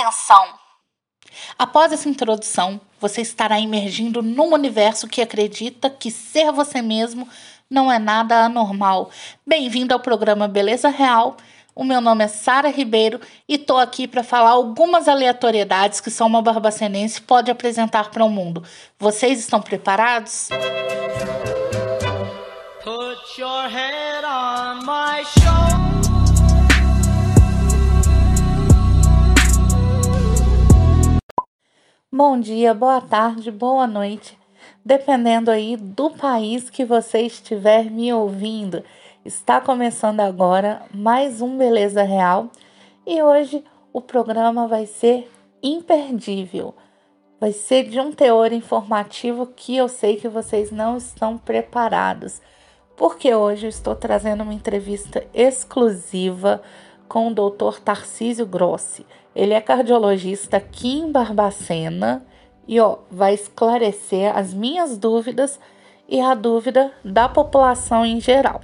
Atenção! Após essa introdução, você estará emergindo num universo que acredita que ser você mesmo não é nada anormal. Bem-vindo ao programa Beleza Real. O meu nome é Sara Ribeiro e tô aqui para falar algumas aleatoriedades que só uma barbacenense pode apresentar para o mundo. Vocês estão preparados? Put your head Bom dia, boa tarde, boa noite, dependendo aí do país que você estiver me ouvindo. Está começando agora mais um Beleza Real e hoje o programa vai ser imperdível. Vai ser de um teor informativo que eu sei que vocês não estão preparados, porque hoje eu estou trazendo uma entrevista exclusiva com o Dr. Tarcísio Grossi. Ele é cardiologista aqui em Barbacena e ó, vai esclarecer as minhas dúvidas e a dúvida da população em geral.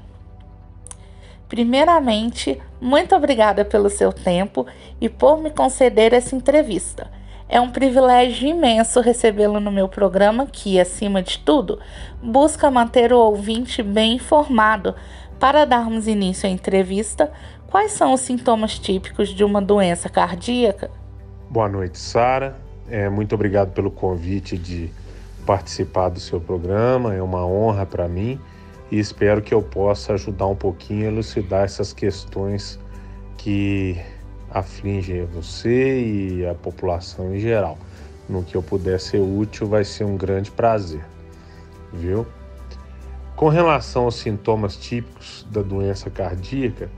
Primeiramente, muito obrigada pelo seu tempo e por me conceder essa entrevista. É um privilégio imenso recebê-lo no meu programa, que, acima de tudo, busca manter o ouvinte bem informado. Para darmos início à entrevista, Quais são os sintomas típicos de uma doença cardíaca? Boa noite, Sara. É, muito obrigado pelo convite de participar do seu programa. É uma honra para mim e espero que eu possa ajudar um pouquinho a elucidar essas questões que afligem você e a população em geral. No que eu puder ser útil, vai ser um grande prazer, viu? Com relação aos sintomas típicos da doença cardíaca,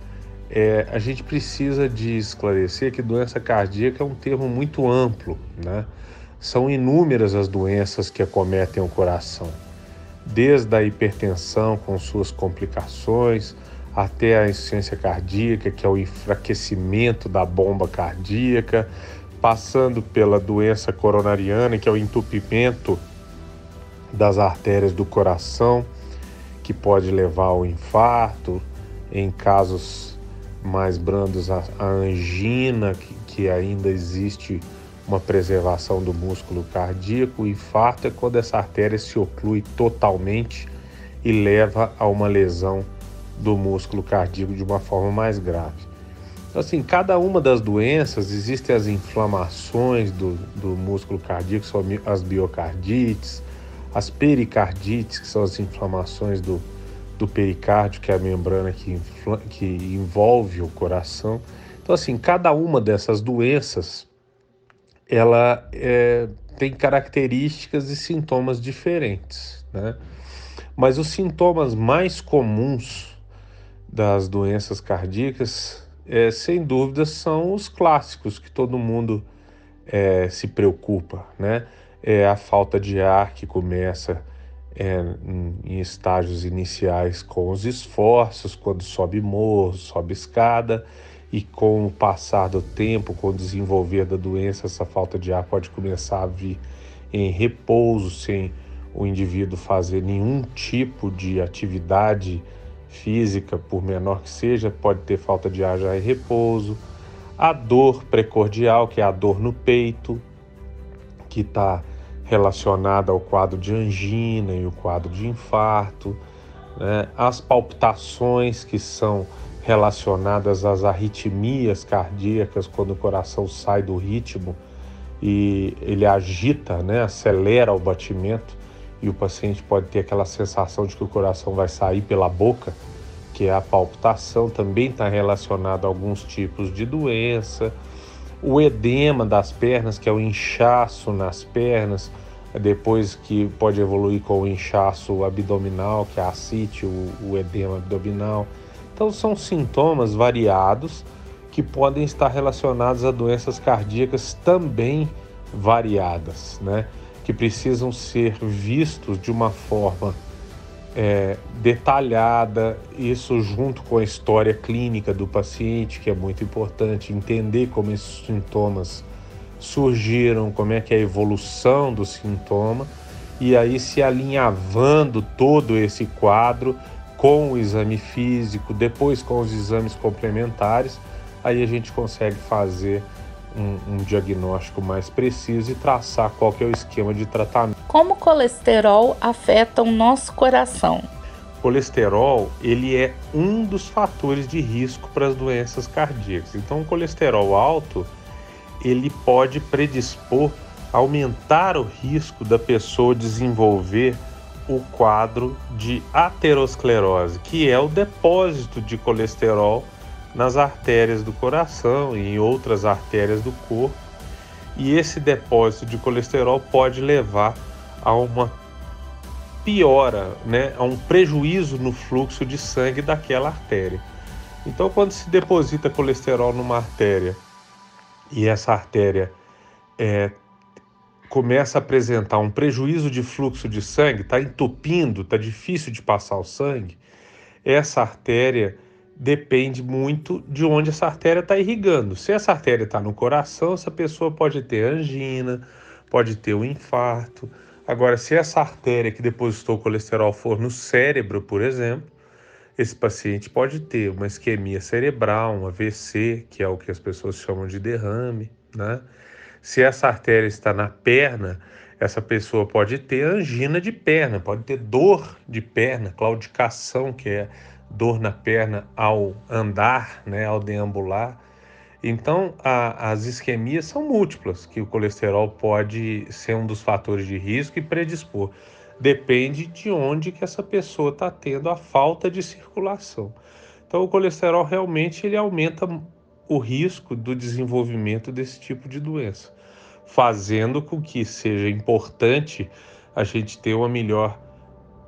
é, a gente precisa de esclarecer que doença cardíaca é um termo muito amplo, né? São inúmeras as doenças que acometem o coração, desde a hipertensão com suas complicações, até a insuficiência cardíaca, que é o enfraquecimento da bomba cardíaca, passando pela doença coronariana, que é o entupimento das artérias do coração, que pode levar ao infarto, em casos mais brandos, a, a angina, que, que ainda existe uma preservação do músculo cardíaco. O infarto é quando essa artéria se oclui totalmente e leva a uma lesão do músculo cardíaco de uma forma mais grave. Então, assim, cada uma das doenças, existem as inflamações do, do músculo cardíaco, são as biocardites, as pericardites, que são as inflamações do, do pericárdio, que é a membrana que, que envolve o coração. Então, assim, cada uma dessas doenças, ela é, tem características e sintomas diferentes, né? Mas os sintomas mais comuns das doenças cardíacas, é, sem dúvida, são os clássicos que todo mundo é, se preocupa, né? É a falta de ar que começa é, em, estágios iniciais com os esforços, quando sobe morro, sobe escada, e com o passar do tempo, com o desenvolver da doença, essa falta de ar pode começar a vir em repouso, sem o indivíduo fazer nenhum tipo de atividade física, por menor que seja, pode ter falta de ar já em repouso. A dor precordial, que é a dor no peito, que está relacionada ao quadro de angina e o quadro de infarto, né? as palpitações que são relacionadas às arritmias cardíacas, quando o coração sai do ritmo e ele agita, né? acelera o batimento e o paciente pode ter aquela sensação de que o coração vai sair pela boca, que é a palpitação, também está relacionado a alguns tipos de doença o edema das pernas, que é o inchaço nas pernas, depois que pode evoluir com o inchaço abdominal, que é a ascite, o, o edema abdominal. Então são sintomas variados que podem estar relacionados a doenças cardíacas também variadas, né? Que precisam ser vistos de uma forma é, detalhada, isso junto com a história clínica do paciente, que é muito importante, entender como esses sintomas surgiram, como é que é a evolução do sintoma, e aí se alinhavando todo esse quadro com o exame físico, depois com os exames complementares, aí a gente consegue fazer um, um, diagnóstico mais preciso e traçar qual que é o esquema de tratamento. Como o colesterol afeta o nosso coração? Colesterol ele é um dos fatores de risco para as doenças cardíacas. Então, o colesterol alto ele pode predispor, aumentar o risco da pessoa desenvolver o quadro de aterosclerose, que é o depósito de colesterol nas artérias do coração e em outras artérias do corpo. E esse depósito de colesterol pode levar a uma piora, né, a um prejuízo no fluxo de sangue daquela artéria. Então, quando se deposita colesterol numa artéria e essa artéria é, começa a apresentar um prejuízo de fluxo de sangue, está entupindo, está difícil de passar o sangue, essa artéria depende muito de onde essa artéria está irrigando. Se essa artéria está no coração, essa pessoa pode ter angina, pode ter um infarto. Agora, se essa artéria que depositou o colesterol for no cérebro, por exemplo, esse paciente pode ter uma isquemia cerebral, um AVC, que é o que as pessoas chamam de derrame, né? Se essa artéria está na perna, essa pessoa pode ter angina de perna, pode ter dor de perna, claudicação, que é dor na perna ao andar, né, ao deambular. Então, a, as isquemias são múltiplas, que o colesterol pode ser um dos fatores de risco e predispor. Depende de onde que essa pessoa está tendo a falta de circulação. Então, o colesterol realmente ele aumenta o risco do desenvolvimento desse tipo de doença, fazendo com que seja importante a gente ter uma melhor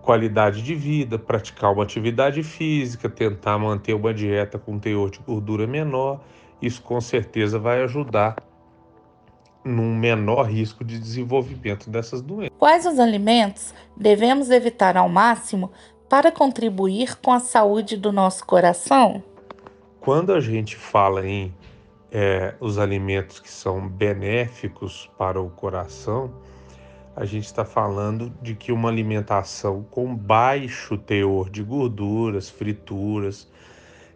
qualidade de vida, praticar uma atividade física, tentar manter uma dieta com teor de gordura menor. Isso com certeza vai ajudar num menor risco de desenvolvimento dessas doenças. Quais os alimentos devemos evitar ao máximo para contribuir com a saúde do nosso coração? Quando a gente fala em é, os alimentos que são benéficos para o coração, a gente está falando de que uma alimentação com baixo teor de gorduras, frituras,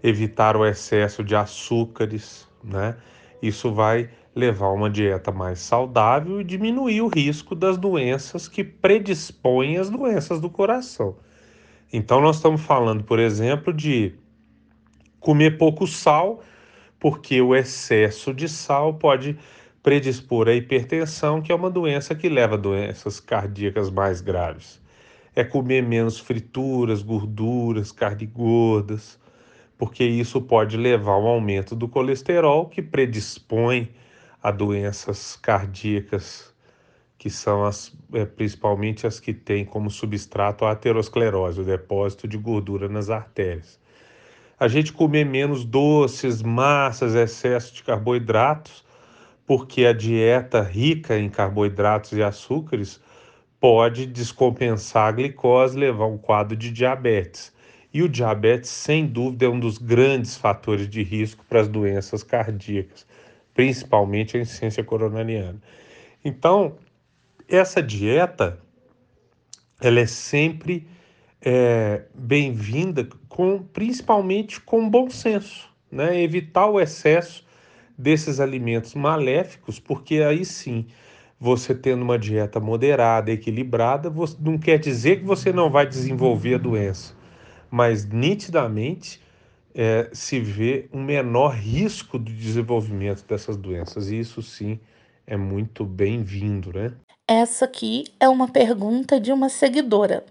evitar o excesso de açúcares, né? Isso vai levar uma dieta mais saudável e diminuir o risco das doenças que predispõem às doenças do coração. Então, nós estamos falando, por exemplo, de comer pouco sal, porque o excesso de sal pode predispor à hipertensão, que é uma doença que leva a doenças cardíacas mais graves. É comer menos frituras, gorduras, carne gordas, porque isso pode levar a um aumento do colesterol, que predispõe a doenças cardíacas, que são as, é, principalmente as que têm como substrato a aterosclerose, o depósito de gordura nas artérias. A gente comer menos doces, massas, excesso de carboidratos, porque a dieta rica em carboidratos e açúcares pode descompensar a glicose, levar um quadro de diabetes. E o diabetes, sem dúvida, é um dos grandes fatores de risco para as doenças cardíacas, principalmente a insuficiência coronariana. Então, essa dieta, ela é sempre é, bem-vinda, com, principalmente com bom senso, né? evitar o excesso desses alimentos maléficos, porque aí sim, você tendo uma dieta moderada, equilibrada, não quer dizer que você não vai desenvolver a doença, mas nitidamente é, se vê um menor risco de desenvolvimento dessas doenças, e isso sim é muito bem-vindo, né? Essa aqui é uma pergunta de uma seguidora.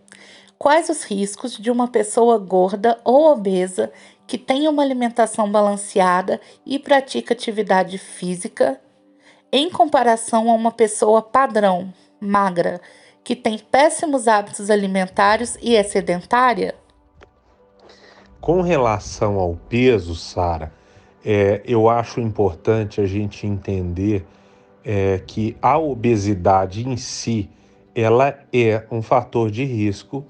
Quais os riscos de uma pessoa gorda ou obesa que tem uma alimentação balanceada e pratica atividade física, em comparação a uma pessoa padrão, magra, que tem péssimos hábitos alimentares e é sedentária? Com relação ao peso, Sara, é, eu acho importante a gente entender é, que a obesidade em si ela é um fator de risco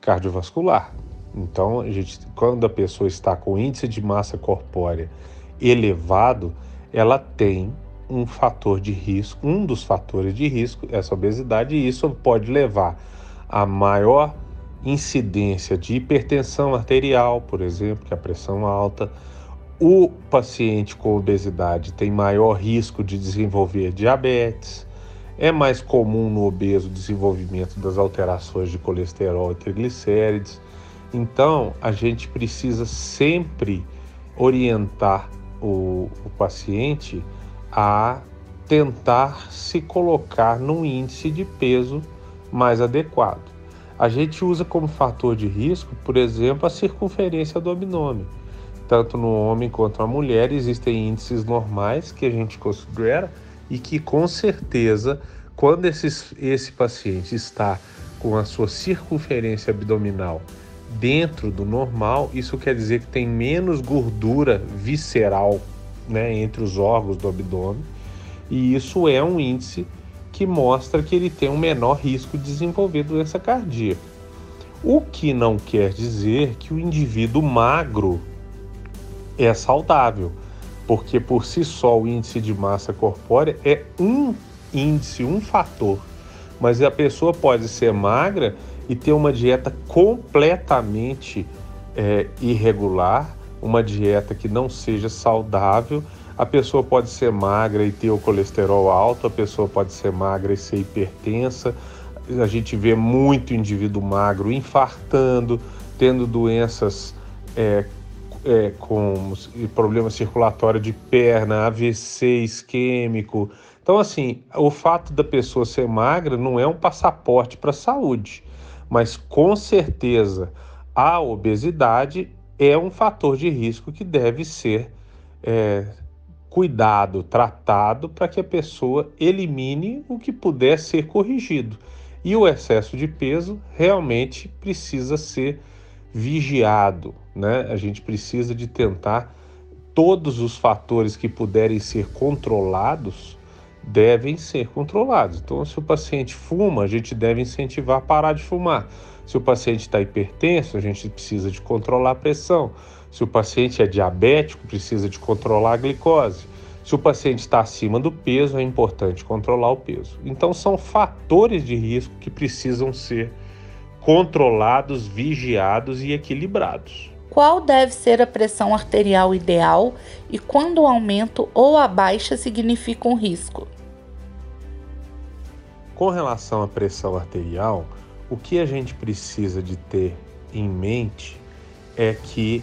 cardiovascular. Então, a gente, quando a pessoa está com índice de massa corpórea elevado, ela tem um fator de risco, um dos fatores de risco, essa obesidade, e isso pode levar a maior incidência de hipertensão arterial, por exemplo, que é a pressão alta, o paciente com obesidade tem maior risco de desenvolver diabetes, é mais comum no obeso o desenvolvimento das alterações de colesterol e triglicérides. Então, a gente precisa sempre orientar o, o paciente a tentar se colocar num índice de peso mais adequado. A gente usa como fator de risco, por exemplo, a circunferência do abdômen tanto no homem quanto na mulher, existem índices normais que a gente considera e que com certeza, quando esses, esse paciente está com a sua circunferência abdominal dentro do normal, isso quer dizer que tem menos gordura visceral né, entre os órgãos do abdômen, e isso é um índice que mostra que ele tem um menor risco de desenvolver doença cardíaca. O que não quer dizer que o indivíduo magro é saudável, porque por si só o índice de massa corpórea é um índice, um fator. Mas a pessoa pode ser magra e ter uma dieta completamente é, irregular, uma dieta que não seja saudável. A pessoa pode ser magra e ter o colesterol alto, a pessoa pode ser magra e ser hipertensa. A gente vê muito indivíduo magro infartando, tendo doenças é, é, com problema circulatório de perna, AVC isquêmico. Então, assim, o fato da pessoa ser magra não é um passaporte para a saúde, mas com certeza a obesidade é um fator de risco que deve ser é, cuidado, tratado para que a pessoa elimine o que puder ser corrigido. E o excesso de peso realmente precisa ser vigiado, né? A gente precisa de tentar todos os fatores que puderem ser controlados devem ser controlados. Então, se o paciente fuma, a gente deve incentivar a parar de fumar. Se o paciente está hipertenso, a gente precisa de controlar a pressão. Se o paciente é diabético, precisa de controlar a glicose. Se o paciente está acima do peso, é importante controlar o peso. Então, são fatores de risco que precisam ser controlados, vigiados e equilibrados. Qual deve ser a pressão arterial ideal e quando o aumento ou a baixa significa um risco? Com relação à pressão arterial, o que a gente precisa de ter em mente é que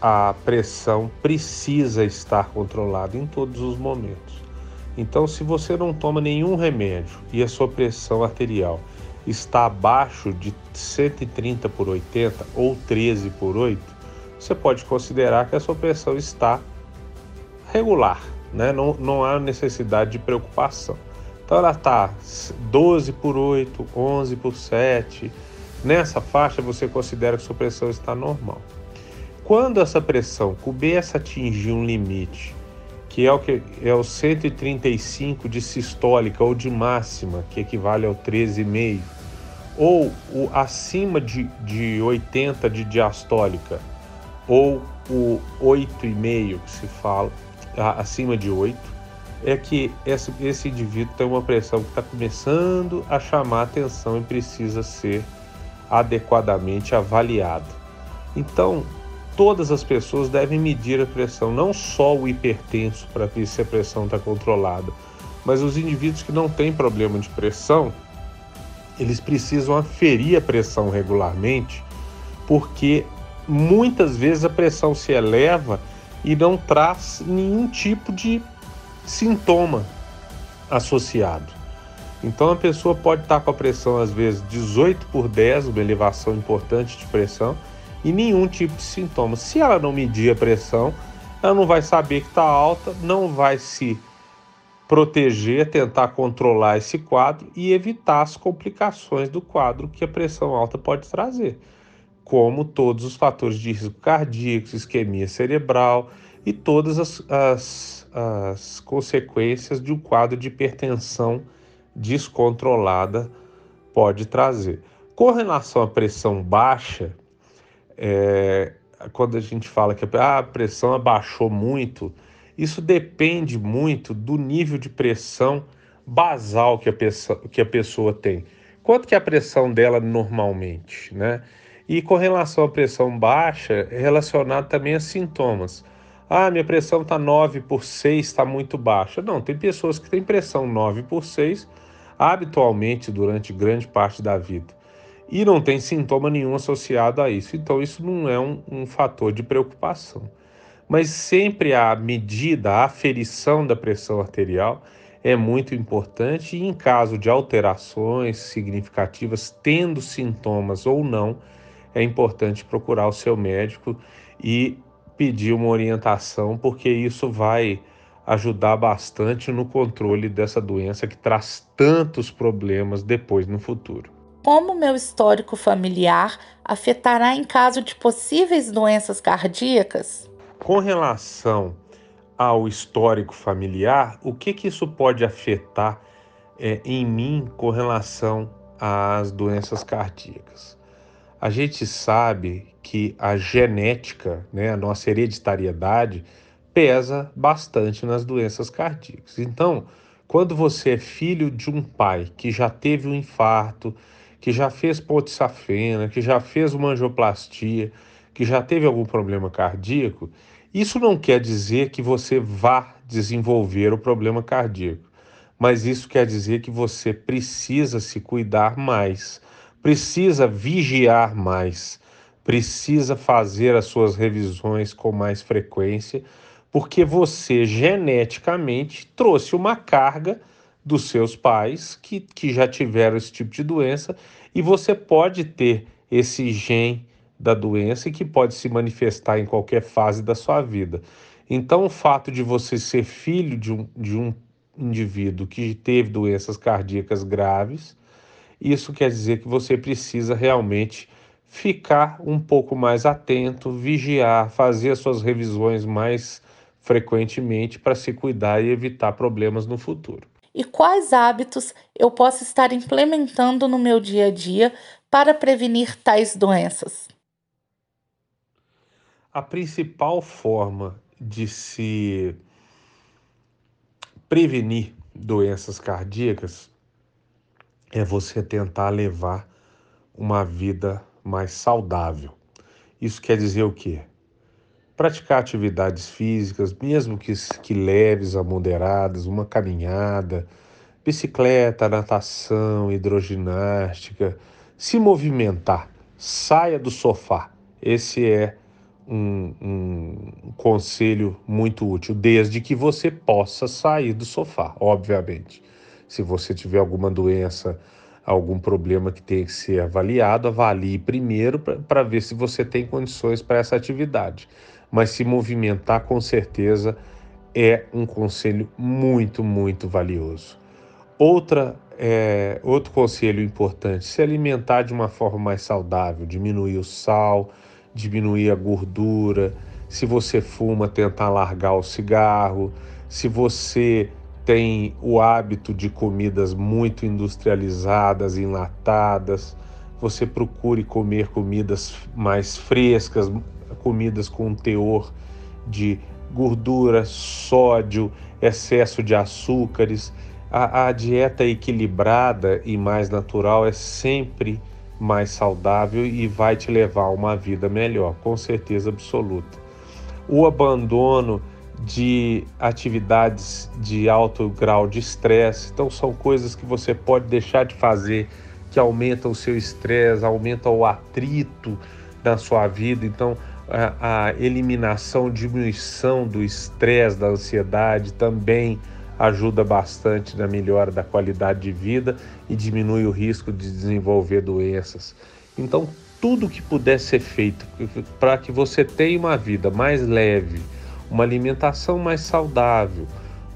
a pressão precisa estar controlada em todos os momentos. Então, se você não toma nenhum remédio e a sua pressão arterial está abaixo de 130 por 80 ou 13 por 8, você pode considerar que a sua pressão está regular, né? não, não há necessidade de preocupação. Então ela está 12 por 8, 11 por 7, nessa faixa você considera que sua pressão está normal. Quando essa pressão começa a atingir um limite que é o que é o 135 de sistólica ou de máxima, que equivale ao 13,5, ou o acima de, de 80 de diastólica, ou o 8,5 que se fala, acima de 8, é que esse, esse indivíduo tem uma pressão que está começando a chamar atenção e precisa ser adequadamente avaliado. Então, todas as pessoas devem medir a pressão, não só o hipertenso para ver se a pressão está controlada, mas os indivíduos que não têm problema de pressão, eles precisam aferir a pressão regularmente, porque muitas vezes a pressão se eleva e não traz nenhum tipo de sintoma associado. Então a pessoa pode estar com a pressão às vezes 18 por 10, uma elevação importante de pressão, e nenhum tipo de sintoma. Se ela não medir a pressão, ela não vai saber que está alta, não vai se proteger, tentar controlar esse quadro e evitar as complicações do quadro que a pressão alta pode trazer, como todos os fatores de risco cardíaco, isquemia cerebral e todas as, as, as consequências de um quadro de hipertensão descontrolada pode trazer. Com relação à pressão baixa, é, quando a gente fala que a, pressão abaixou muito, isso depende muito do nível de pressão basal que a pessoa, que a pessoa tem. Quanto que é a pressão dela normalmente, né? E com relação à pressão baixa, é relacionado também a sintomas. Ah, minha pressão está 9 por 6, está muito baixa. Não, tem pessoas que têm pressão 9 por 6 habitualmente durante grande parte da vida e não tem sintoma nenhum associado a isso. Então, isso não é um, um fator de preocupação. Mas sempre a medida, a aferição da pressão arterial é muito importante e, em caso de alterações significativas, tendo sintomas ou não, é importante procurar o seu médico e pedir uma orientação, porque isso vai ajudar bastante no controle dessa doença que traz tantos problemas depois no futuro. Como meu histórico familiar afetará em caso de possíveis doenças cardíacas? Com relação ao histórico familiar, o que, que isso pode afetar é, em mim com relação às doenças cardíacas? A gente sabe que a genética, né, a nossa hereditariedade, pesa bastante nas doenças cardíacas. Então, quando você é filho de um pai que já teve um infarto, que já fez ponte safena, que já fez uma angioplastia, que já teve algum problema cardíaco, isso não quer dizer que você vá desenvolver o problema cardíaco, mas isso quer dizer que você precisa se cuidar mais, precisa vigiar mais, precisa fazer as suas revisões com mais frequência, porque você geneticamente trouxe uma carga dos seus pais que, que já tiveram esse tipo de doença e você pode ter esse gene da doença e que pode se manifestar em qualquer fase da sua vida. Então, o fato de você ser filho de um, de um indivíduo que teve doenças cardíacas graves, isso quer dizer que você precisa realmente ficar um pouco mais atento, vigiar, fazer as suas revisões mais frequentemente para se cuidar e evitar problemas no futuro. E quais hábitos eu posso estar implementando no meu dia a dia para prevenir tais doenças? A principal forma de se prevenir doenças cardíacas é você tentar levar uma vida mais saudável. Isso quer dizer o quê? Praticar atividades físicas, mesmo que, que leves a moderadas, uma caminhada, bicicleta, natação, hidroginástica, se movimentar, saia do sofá. Esse é um, um, conselho muito útil, desde que você possa sair do sofá, obviamente. Se você tiver alguma doença, algum problema que tem que ser avaliado, avalie primeiro para ver se você tem condições para essa atividade. Mas se movimentar, com certeza, é um conselho muito, muito valioso. Outra, é, outro conselho importante: se alimentar de uma forma mais saudável, diminuir o sal, diminuir a gordura, se você fuma, tentar largar o cigarro, se você tem o hábito de comidas muito industrializadas, enlatadas, você procure comer comidas mais frescas, comidas com teor de gordura, sódio, excesso de açúcares. A, a dieta equilibrada e mais natural é sempre mais saudável e vai te levar a uma vida melhor, com certeza absoluta. O abandono de atividades de alto grau de estresse, então são coisas que você pode deixar de fazer que aumentam o seu estresse, aumentam o atrito na sua vida. Então, a, a eliminação, diminuição do estresse, da ansiedade também ajuda bastante na melhora da qualidade de vida e diminui o risco de desenvolver doenças. Então, tudo que puder ser feito para que você tenha uma vida mais leve, uma alimentação mais saudável,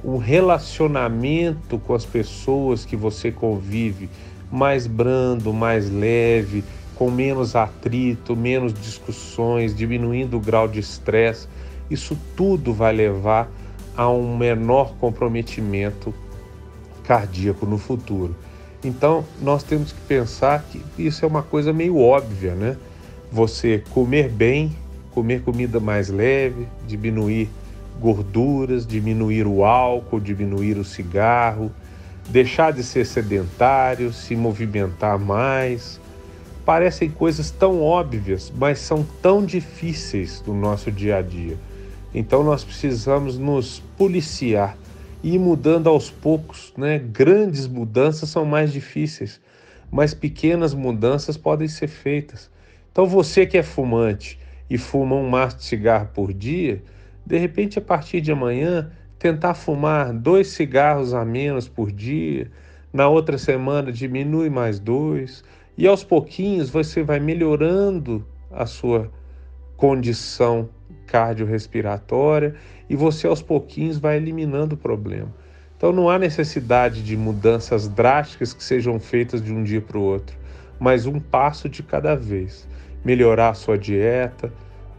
um relacionamento com as pessoas que você convive mais brando, mais leve, com menos atrito, menos discussões, diminuindo o grau de estresse, isso tudo vai levar a um menor comprometimento cardíaco no futuro. Então, nós temos que pensar que isso é uma coisa meio óbvia, né? Você comer bem, comer comida mais leve, diminuir gorduras, diminuir o álcool, diminuir o cigarro, deixar de ser sedentário, se movimentar mais. Parecem coisas tão óbvias, mas são tão difíceis no nosso dia a dia. Então nós precisamos nos policiar e ir mudando aos poucos, né? Grandes mudanças são mais difíceis, mas pequenas mudanças podem ser feitas. Então você que é fumante e fuma um maço de cigarro por dia, de repente a partir de amanhã tentar fumar dois cigarros a menos por dia, na outra semana diminui mais dois, e aos pouquinhos você vai melhorando a sua condição cardiorrespiratória e você aos pouquinhos vai eliminando o problema. Então não há necessidade de mudanças drásticas que sejam feitas de um dia para o outro, mas um passo de cada vez. Melhorar a sua dieta,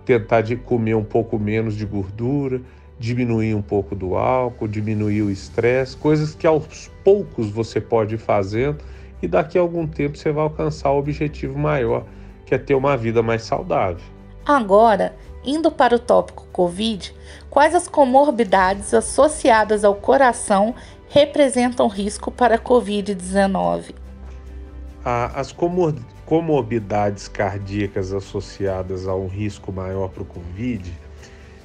tentar de comer um pouco menos de gordura, diminuir um pouco do álcool, diminuir o estresse, coisas que aos poucos você pode ir fazendo e daqui a algum tempo você vai alcançar o objetivo maior, que é ter uma vida mais saudável. Agora, indo para o tópico Covid, quais as comorbidades associadas ao coração representam risco para a Covid-19? As comor comorbidades cardíacas associadas a um risco maior para o Covid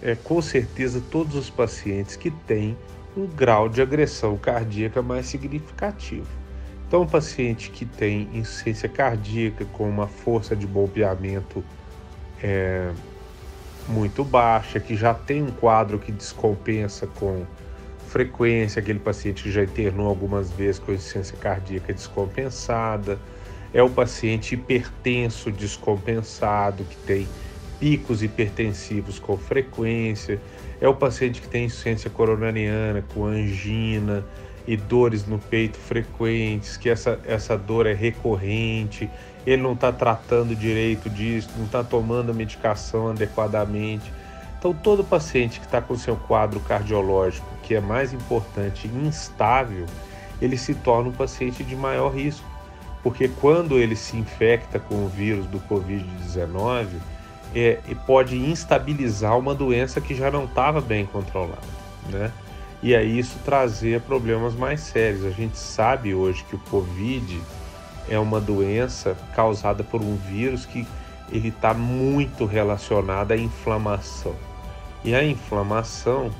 é com certeza todos os pacientes que têm um grau de agressão cardíaca mais significativo. Então, um paciente que tem insuficiência cardíaca com uma força de bombeamento é, muito baixa, que já tem um quadro que descompensa com frequência, aquele paciente que já internou algumas vezes com insuficiência cardíaca descompensada, é o paciente hipertenso descompensado, que tem picos hipertensivos com frequência, é o paciente que tem insuficiência coronariana com angina, e dores no peito frequentes, que essa, essa dor é recorrente, ele não está tratando direito disso, não está tomando a medicação adequadamente. Então, todo paciente que está com seu quadro cardiológico, que é mais importante, instável, ele se torna um paciente de maior risco, porque quando ele se infecta com o vírus do Covid-19, é, pode instabilizar uma doença que já não estava bem controlada, né? e aí isso trazer problemas mais sérios. A gente sabe hoje que o Covid é uma doença causada por um vírus que ele está muito relacionado à inflamação. E a inflamação,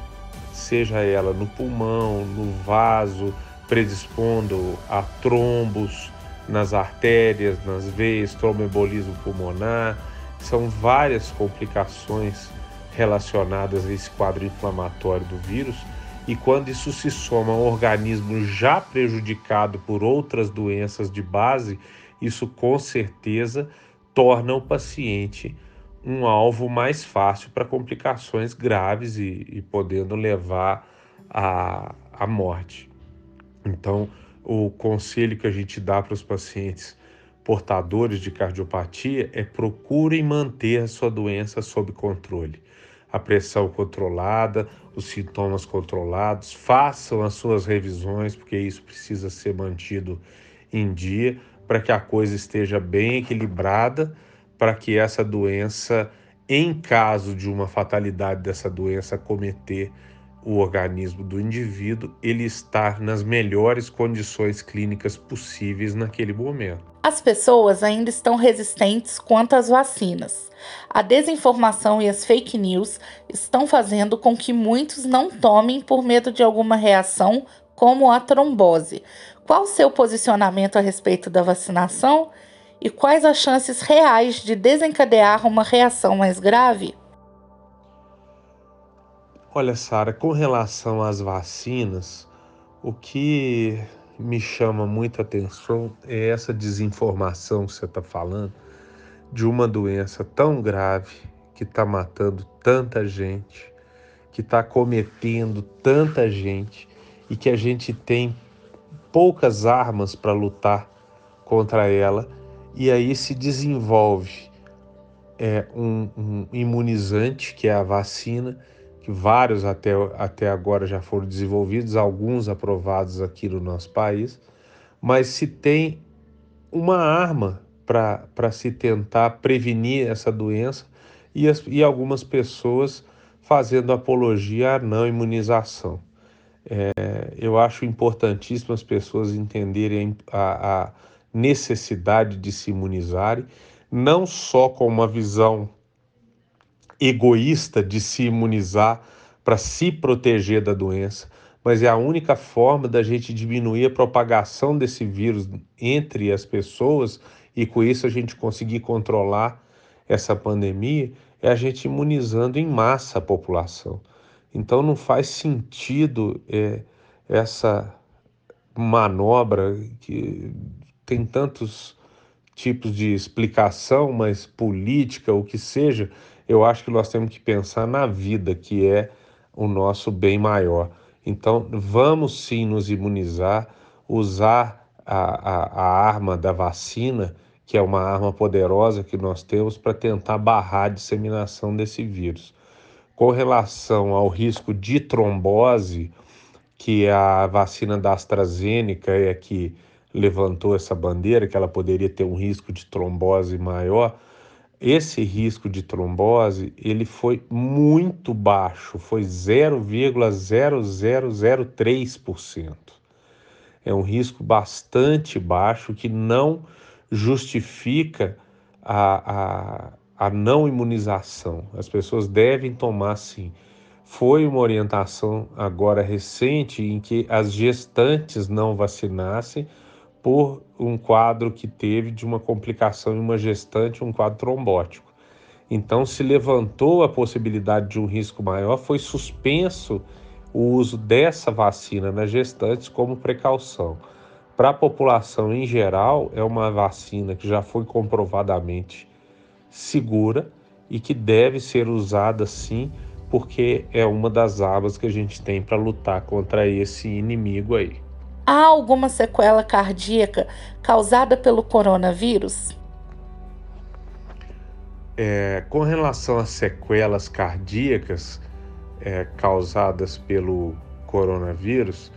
seja ela no pulmão, no vaso, predispondo a trombos nas artérias, nas veias, tromboembolismo pulmonar, são várias complicações relacionadas a esse quadro inflamatório do vírus. E quando isso se soma a um organismo já prejudicado por outras doenças de base, isso com certeza torna o paciente um alvo mais fácil para complicações graves e, e podendo levar à, à morte. Então, o conselho que a gente dá para os pacientes portadores de cardiopatia é procurem manter a sua doença sob controle a pressão controlada, os sintomas controlados, façam as suas revisões, porque isso precisa ser mantido em dia para que a coisa esteja bem equilibrada, para que essa doença, em caso de uma fatalidade dessa doença cometer o organismo do indivíduo, ele estar nas melhores condições clínicas possíveis naquele momento. As pessoas ainda estão resistentes quanto às vacinas. A desinformação e as fake news estão fazendo com que muitos não tomem por medo de alguma reação, como a trombose. Qual o seu posicionamento a respeito da vacinação? E quais as chances reais de desencadear uma reação mais grave? Olha, Sara, com relação às vacinas, o que me chama muita atenção é essa desinformação que você está falando de uma doença tão grave que está matando tanta gente, que está cometendo tanta gente e que a gente tem poucas armas para lutar contra ela, e aí se desenvolve é, um, um imunizante, que é a vacina que vários até, até agora já foram desenvolvidos, alguns aprovados aqui no nosso país, mas se tem uma arma para se tentar prevenir essa doença e, as, e algumas pessoas fazendo apologia à não imunização. É, eu acho importantíssimo as pessoas entenderem a, a necessidade de se imunizarem, não só com uma visão egoísta de se imunizar para se proteger da doença, mas é a única forma da gente diminuir a propagação desse vírus entre as pessoas e com isso a gente conseguir controlar essa pandemia é a gente imunizando em massa a população. Então não faz sentido é, essa manobra que tem tantos tipos de explicação, mas política, o que seja, eu acho que nós temos que pensar na vida, que é o nosso bem maior. Então, vamos sim nos imunizar, usar a, a, a arma da vacina, que é uma arma poderosa que nós temos para tentar barrar a disseminação desse vírus. Com relação ao risco de trombose, que a vacina da AstraZeneca é que levantou essa bandeira, que ela poderia ter um risco de trombose maior, esse risco de trombose ele foi muito baixo, foi 0,0003%. É um risco bastante baixo que não justifica a, a, a não imunização. As pessoas devem tomar sim. Foi uma orientação agora recente em que as gestantes não vacinassem por um quadro que teve de uma complicação em uma gestante, um quadro trombótico. Então, se levantou a possibilidade de um risco maior, foi suspenso o uso dessa vacina nas gestantes como precaução. Para a população em geral, é uma vacina que já foi comprovadamente segura e que deve ser usada sim, porque é uma das armas que a gente tem para lutar contra esse inimigo aí. Há alguma sequela cardíaca causada pelo coronavírus? É, com relação às sequelas cardíacas é, causadas pelo coronavírus,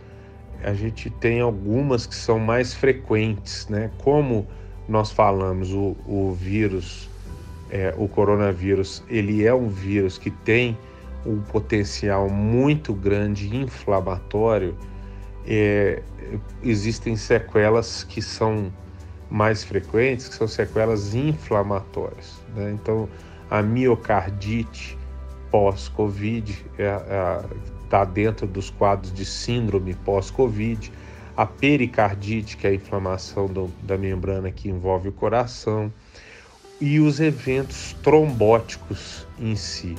a gente tem algumas que são mais frequentes, né? Como nós falamos, o, o vírus, é, o coronavírus, ele é um vírus que tem um potencial muito grande inflamatório é, existem sequelas que são mais frequentes, que são sequelas inflamatórias. Né? Então, a miocardite pós-Covid está é, é, tá dentro dos quadros de síndrome pós-Covid. A pericardite, que é a inflamação do, da membrana que envolve o coração. E os eventos trombóticos em si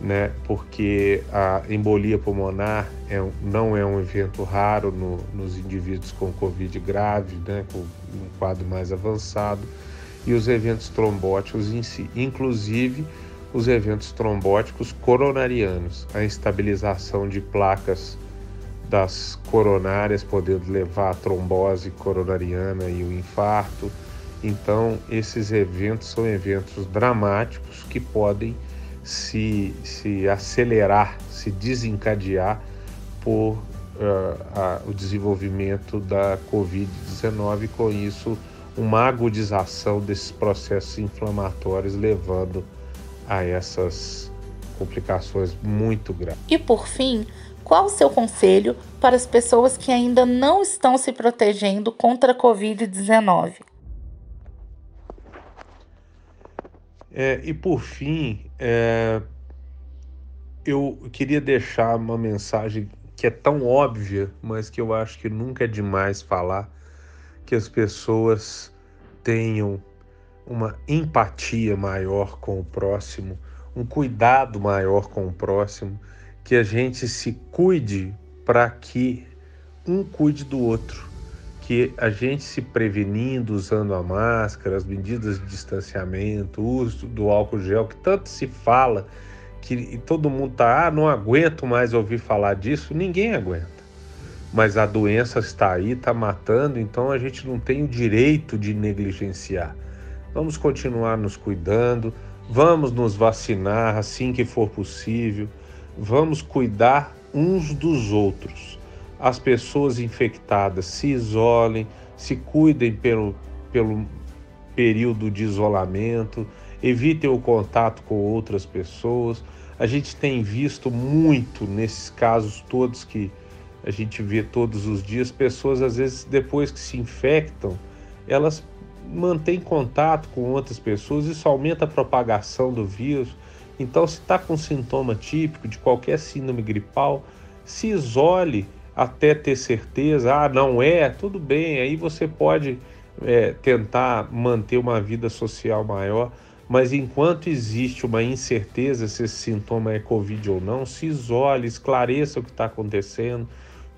né? Porque a embolia pulmonar é, não é um evento raro no, nos indivíduos com Covid grave, né? Com um quadro mais avançado, e os eventos trombóticos em si, inclusive os eventos trombóticos coronarianos, a estabilização de placas das coronárias, podendo levar a trombose coronariana e o infarto. Então, esses eventos são eventos dramáticos que podem se, se acelerar, se desencadear por uh, o desenvolvimento da Covid-19 com isso uma agudização desses processos inflamatórios levando a essas complicações muito graves. E por fim, qual o seu conselho para as pessoas que ainda não estão se protegendo contra a Covid-19? É, e por fim, é, eu queria deixar uma mensagem que é tão óbvia, mas que eu acho que nunca é demais falar, que as pessoas tenham uma empatia maior com o próximo, um cuidado maior com o próximo, que a gente se cuide para que um cuide do outro que a gente se prevenindo, usando a máscara, as medidas de distanciamento, o uso do álcool gel, que tanto se fala, que todo mundo tá, ah, não aguento mais ouvir falar disso, ninguém aguenta. Mas a doença está aí, está matando, então a gente não tem o direito de negligenciar. Vamos continuar nos cuidando, vamos nos vacinar assim que for possível, vamos cuidar uns dos outros as pessoas infectadas se isolem, se cuidem pelo, pelo período de isolamento, evitem o contato com outras pessoas. A gente tem visto muito nesses casos todos que a gente vê todos os dias, pessoas às vezes depois que se infectam, elas mantêm contato com outras pessoas, isso aumenta a propagação do vírus. Então, se está com sintoma típico de qualquer síndrome gripal, se isole até ter certeza. Ah, não é, tudo bem. Aí você pode é, tentar manter uma vida social maior. Mas enquanto existe uma incerteza se esse sintoma é Covid ou não, se isole, esclareça o que está acontecendo,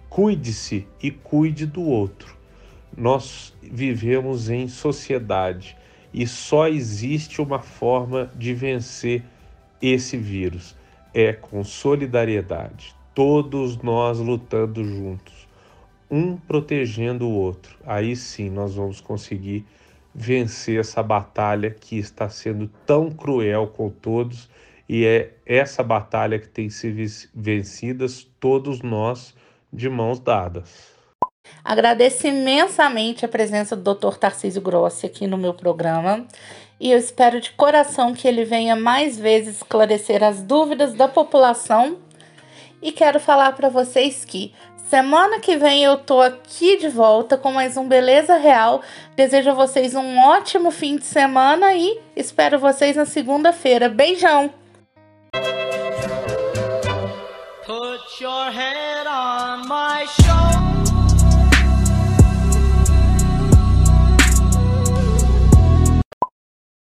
cuide-se e cuide do outro. Nós vivemos em sociedade e só existe uma forma de vencer esse vírus: é com solidariedade. Todos nós lutando juntos, um protegendo o outro. Aí sim nós vamos conseguir vencer essa batalha que está sendo tão cruel com todos e é essa batalha que tem sido vencidas todos nós de mãos dadas. Agradeço imensamente a presença do Dr. Tarcísio Grossi aqui no meu programa e eu espero de coração que ele venha mais vezes esclarecer as dúvidas da população. E quero falar para vocês que Semana que vem eu tô aqui de volta com mais um Beleza Real. Desejo a vocês um ótimo fim de semana e espero vocês na segunda-feira. Beijão! Put your